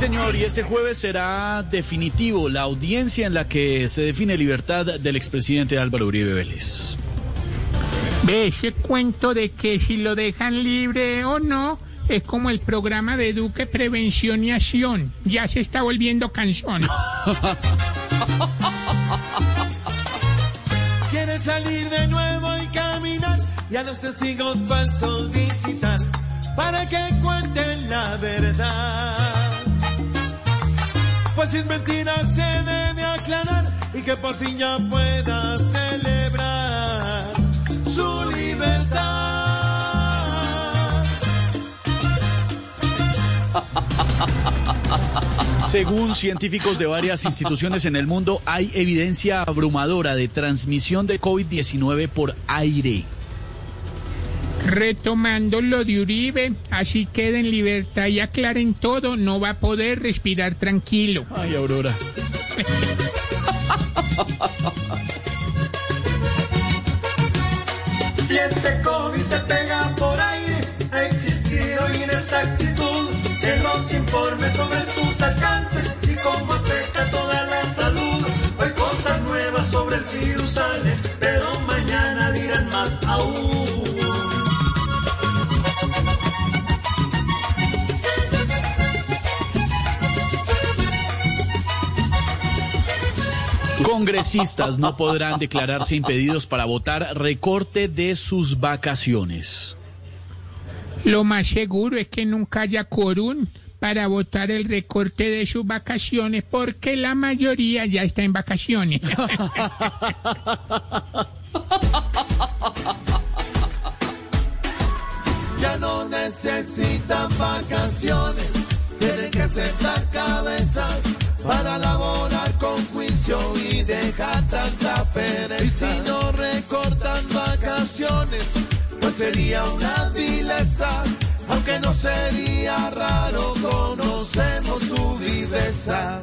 señor, y este jueves será definitivo la audiencia en la que se define libertad del expresidente Álvaro Uribe Vélez. Ve ese cuento de que si lo dejan libre o no, es como el programa de Duque Prevención y Acción. Ya se está volviendo canción. Quiere salir de nuevo y caminar y a los testigos falsos visitar para que cuenten la verdad. Sin mentiras se debe aclarar y que por fin ya pueda celebrar su libertad. Según científicos de varias instituciones en el mundo, hay evidencia abrumadora de transmisión de COVID-19 por aire. Retomando lo de Uribe, así queda en libertad y aclaren todo, no va a poder respirar tranquilo. Ay, Aurora. Si este COVID se pega por aire, ha existido inexactitud en los informes sobre sus alcances y cómo afecta toda Congresistas no podrán declararse impedidos para votar recorte de sus vacaciones. Lo más seguro es que nunca haya quórum para votar el recorte de sus vacaciones porque la mayoría ya está en vacaciones. Ya no necesitan vacaciones, tienen que sentar cabeza para juicio y dejar tanta pereza. Y si no recortan vacaciones, pues sería una vileza, aunque no sería raro, conocemos su viveza.